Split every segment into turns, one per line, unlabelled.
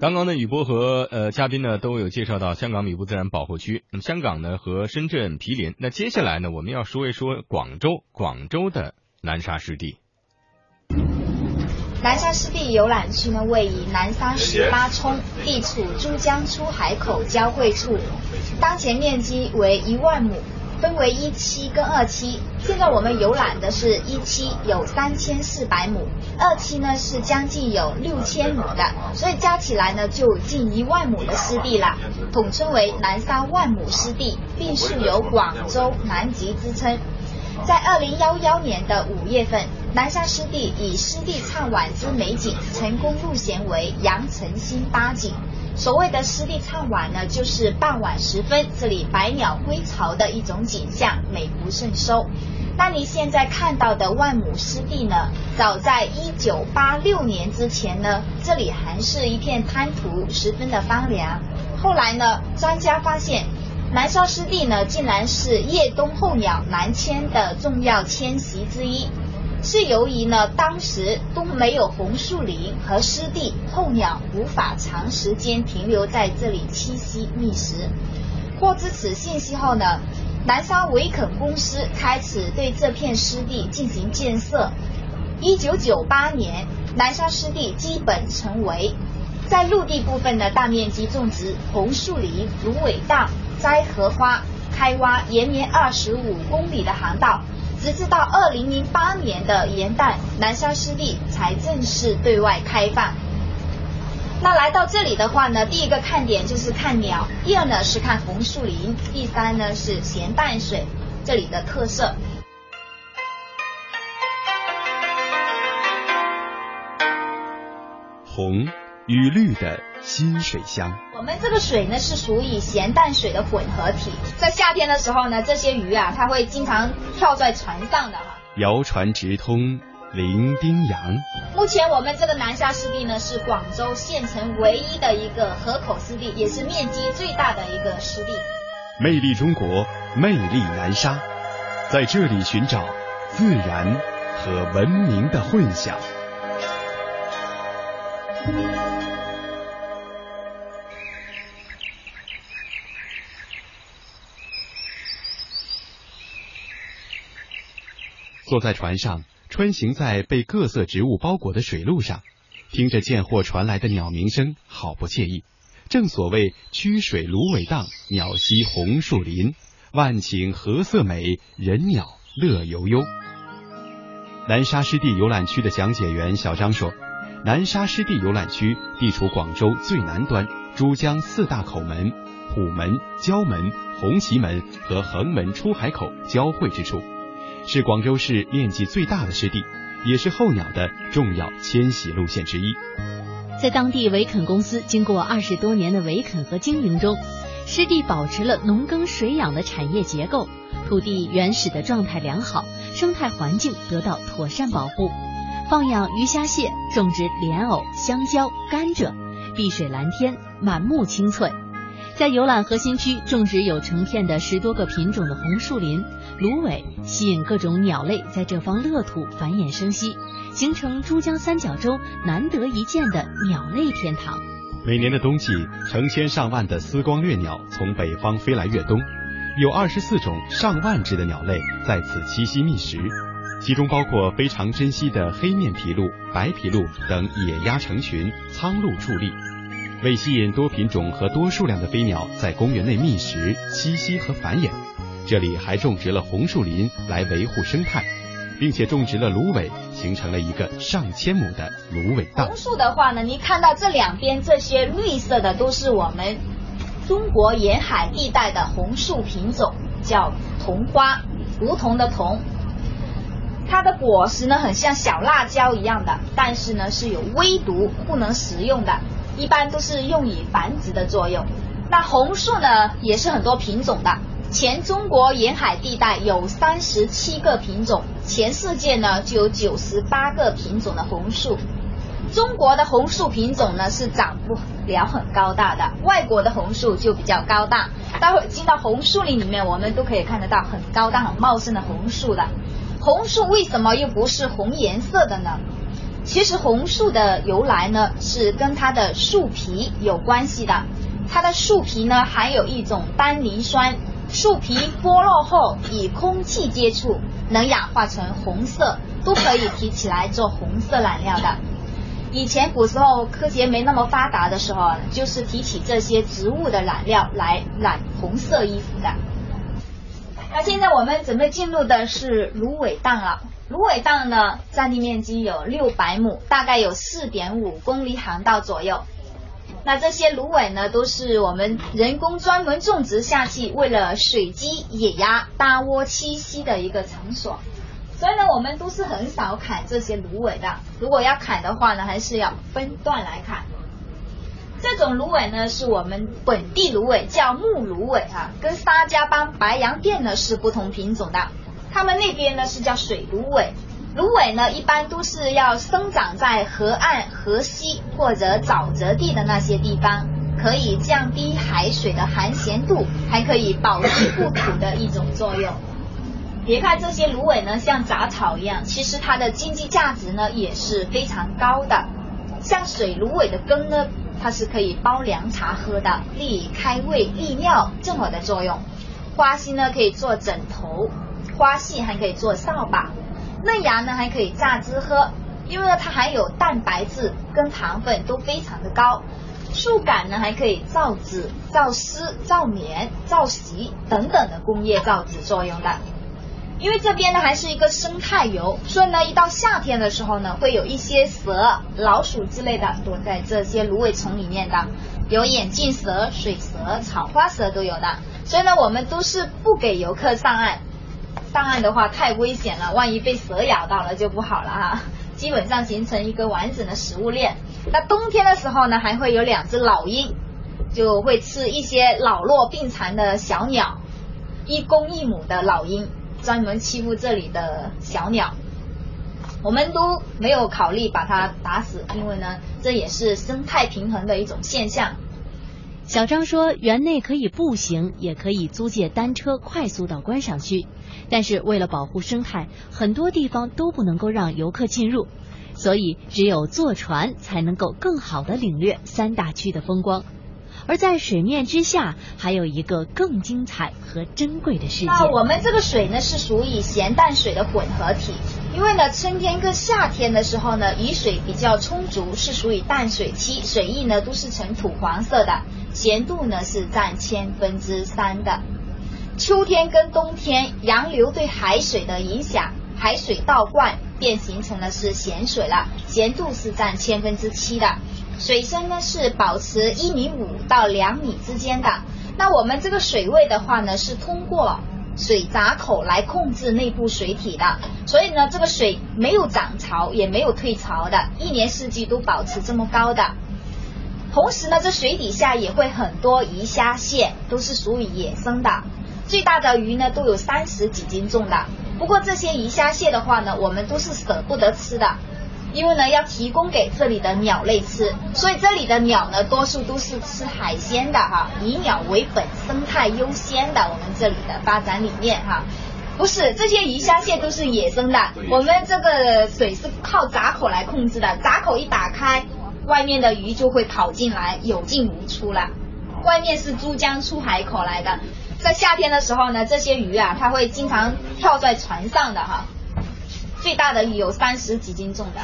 刚刚呢，雨波和呃嘉宾呢都有介绍到香港米埔自然保护区。那么香港呢和深圳毗邻，那接下来呢我们要说一说广州，广州的南沙湿地。
南沙湿地游览区呢位于南沙十八冲，地处珠江出海口交汇处，当前面积为一万亩。分为一期跟二期，现在我们游览的是一期，有三千四百亩，二期呢是将近有六千亩的，所以加起来呢就近一万亩的湿地了，统称为南沙万亩湿地，并树有广州南极之称。在二零幺幺年的五月份，南沙湿地以湿地唱晚之美景，成功入选为羊城新八景。所谓的湿地唱晚呢，就是傍晚时分，这里百鸟归巢的一种景象，美不胜收。那你现在看到的万亩湿地呢？早在一九八六年之前呢，这里还是一片滩涂，十分的荒凉。后来呢，专家发现，南沙湿地呢，竟然是叶冬候鸟南迁的重要迁徙之一。是由于呢，当时都没有红树林和湿地，候鸟无法长时间停留在这里栖息觅食。获知此信息后呢，南沙维肯公司开始对这片湿地进行建设。一九九八年，南沙湿地基本成为，在陆地部分呢，大面积种植红树林、芦苇荡、栽荷花，开挖延绵二十五公里的航道。直至到二零零八年的元旦，南沙湿地才正式对外开放。那来到这里的话呢，第一个看点就是看鸟，第二呢是看红树林，第三呢是咸淡水这里的特色。
红与绿的。新水乡，
我们这个水呢是属于咸淡水的混合体，在夏天的时候呢，这些鱼啊，它会经常跳在船上的哈。
谣传直通伶仃洋。
目前我们这个南沙湿地呢，是广州县城唯一的一个河口湿地，也是面积最大的一个湿地。
魅力中国，魅力南沙，在这里寻找自然和文明的混响。坐在船上，穿行在被各色植物包裹的水路上，听着见货传来的鸟鸣声，好不惬意。正所谓曲水芦苇荡，鸟栖红树林，万顷荷色美，人鸟乐悠悠。南沙湿地游览区的讲解员小张说：“南沙湿地游览区地处广州最南端，珠江四大口门——虎门、蛟门、红旗门和横门出海口交汇之处。”是广州市面积最大的湿地，也是候鸟的重要迁徙路线之一。
在当地维肯公司经过二十多年的维肯和经营中，湿地保持了农耕水养的产业结构，土地原始的状态良好，生态环境得到妥善保护，放养鱼虾蟹，种植莲藕、香蕉、甘蔗，碧水蓝天，满目青翠。在游览核心区种植有成片的十多个品种的红树林、芦苇，吸引各种鸟类在这方乐土繁衍生息，形成珠江三角洲难得一见的鸟类天堂。
每年的冬季，成千上万的丝光掠鸟从北方飞来越冬，有二十四种上万只的鸟类在此栖息觅食，其中包括非常珍稀的黑面琵鹭、白琵鹭等野鸭成群，苍鹭矗立。为吸引多品种和多数量的飞鸟在公园内觅食、栖息和繁衍，这里还种植了红树林来维护生态，并且种植了芦苇，形成了一个上千亩的芦苇荡。
红树的话呢，你看到这两边这些绿色的都是我们中国沿海地带的红树品种，叫桐花，梧桐的桐。它的果实呢很像小辣椒一样的，但是呢是有微毒，不能食用的。一般都是用以繁殖的作用。那红树呢，也是很多品种的。全中国沿海地带有三十七个品种，全世界呢就有九十八个品种的红树。中国的红树品种呢是长不了很高大的，外国的红树就比较高大。待会进到红树林里面，我们都可以看得到很高大、很茂盛的红树的。红树为什么又不是红颜色的呢？其实红树的由来呢，是跟它的树皮有关系的。它的树皮呢含有一种单宁酸，树皮剥落后与空气接触，能氧化成红色，都可以提起来做红色染料的。以前古时候科学没那么发达的时候，就是提起这些植物的染料来染红色衣服的。那现在我们准备进入的是芦苇荡了。芦苇荡呢，占地面积有六百亩，大概有四点五公里航道左右。那这些芦苇呢，都是我们人工专门种植下去，为了水鸡、野鸭搭窝栖息的一个场所。所以呢，我们都是很少砍这些芦苇的。如果要砍的话呢，还是要分段来砍。这种芦苇呢，是我们本地芦苇，叫木芦苇哈，跟沙家浜白洋淀呢是不同品种的。他们那边呢是叫水芦苇，芦苇呢一般都是要生长在河岸、河溪或者沼泽地的那些地方，可以降低海水的含咸度，还可以保持固土的一种作用。别看这些芦苇呢像杂草一样，其实它的经济价值呢也是非常高的。像水芦苇的根呢，它是可以煲凉茶喝的，利开胃、利尿这么的作用。花心呢可以做枕头。花系还可以做扫把，嫩芽呢还可以榨汁喝，因为呢它含有蛋白质跟糖分都非常的高。树干呢还可以造纸、造丝、造棉、造席等等的工业造纸作用的。因为这边呢还是一个生态游，所以呢一到夏天的时候呢，会有一些蛇、老鼠之类的躲在这些芦苇丛里面的，有眼镜蛇、水蛇、草花蛇都有的。所以呢我们都是不给游客上岸。上岸的话太危险了，万一被蛇咬到了就不好了哈。基本上形成一个完整的食物链。那冬天的时候呢，还会有两只老鹰，就会吃一些老弱病残的小鸟，一公一母的老鹰，专门欺负这里的小鸟。我们都没有考虑把它打死，因为呢，这也是生态平衡的一种现象。
小张说，园内可以步行，也可以租借单车快速到观赏区。但是为了保护生态，很多地方都不能够让游客进入，所以只有坐船才能够更好的领略三大区的风光。而在水面之下，还有一个更精彩和珍贵的世界。
那我们这个水呢，是属于咸淡水的混合体。因为呢，春天跟夏天的时候呢，雨水比较充足，是属于淡水期，水液呢都是呈土黄色的，咸度呢是占千分之三的。秋天跟冬天，洋流对海水的影响，海水倒灌便形成了是咸水了，咸度是占千分之七的。水深呢是保持一米五到两米之间的。那我们这个水位的话呢，是通过水闸口来控制内部水体的，所以呢，这个水没有涨潮也没有退潮的，一年四季都保持这么高的。同时呢，这水底下也会很多鱼虾蟹，都是属于野生的。最大的鱼呢都有三十几斤重的。不过这些鱼虾蟹的话呢，我们都是舍不得吃的。因为呢，要提供给这里的鸟类吃，所以这里的鸟呢，多数都是吃海鲜的哈，以鸟为本，生态优先的。我们这里的发展理念哈，不是这些鱼虾蟹都是野生的，我们这个水是靠闸口来控制的，闸口一打开，外面的鱼就会跑进来，有进无出了。外面是珠江出海口来的，在夏天的时候呢，这些鱼啊，它会经常跳在船上的哈。最大的鱼有三十几斤重的，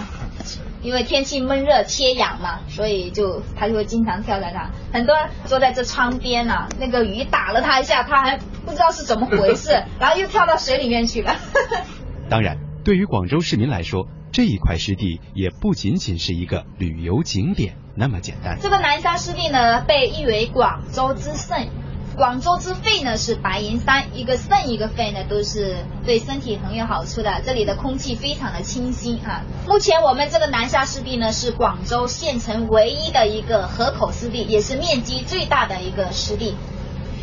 因为天气闷热缺氧嘛，所以就它就会经常跳在那。很多坐在这窗边啊，那个鱼打了它一下，它还不知道是怎么回事，然后又跳到水里面去了。
当然，对于广州市民来说，这一块湿地也不仅仅是一个旅游景点那么简单。
这个南沙湿地呢，被誉为广州之肾。广州之肺呢是白云山，一个肾一个肺呢都是对身体很有好处的。这里的空气非常的清新啊。目前我们这个南沙湿地呢是广州县城唯一的一个河口湿地，也是面积最大的一个湿地。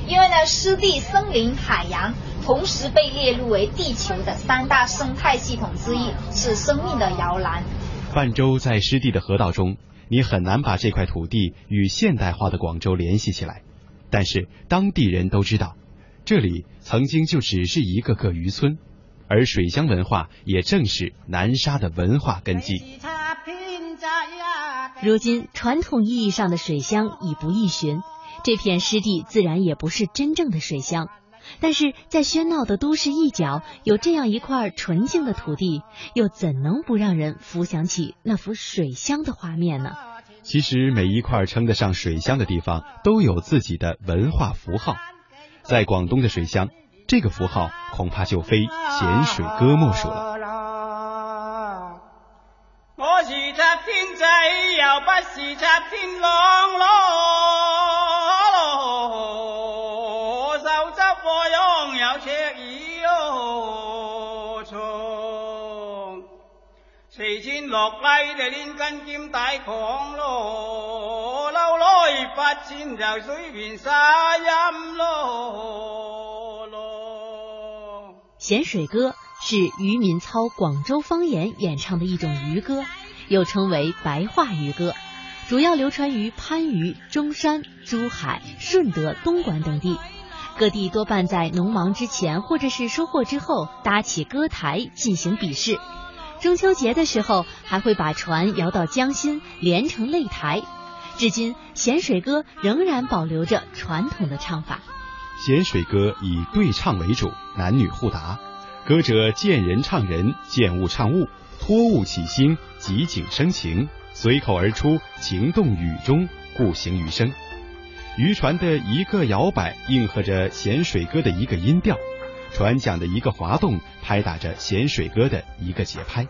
因为呢湿地、森林、海洋同时被列入为地球的三大生态系统之一，是生命的摇篮。
泛舟在湿地的河道中，你很难把这块土地与现代化的广州联系起来。但是当地人都知道，这里曾经就只是一个个渔村，而水乡文化也正是南沙的文化根基。
如今传统意义上的水乡已不易寻，这片湿地自然也不是真正的水乡。但是在喧闹的都市一角，有这样一块纯净的土地，又怎能不让人浮想起那幅水乡的画面呢？
其实每一块称得上水乡的地方，都有自己的文化符号。在广东的水乡，这个符号恐怕就非咸水歌莫属了。
我是插天仔，又不是插天狼咯。
咸水歌。是渔民操广州方言演唱的一种渔歌，又称为白话渔歌，主要流传于番禺、中山、珠海、顺德、东莞等地。各地多半在农忙之前或者是收获之后搭起歌台进行比试。中秋节的时候还会把船摇到江心连成擂台。至今，咸水歌仍然保留着传统的唱法。
咸水歌以对唱为主，男女互答。歌者见人唱人，见物唱物，托物起兴，即景生情，随口而出，情动语中，故形于声。渔船的一个摇摆，应和着咸水歌的一个音调；船桨的一个滑动，拍打着咸水歌的一个节拍。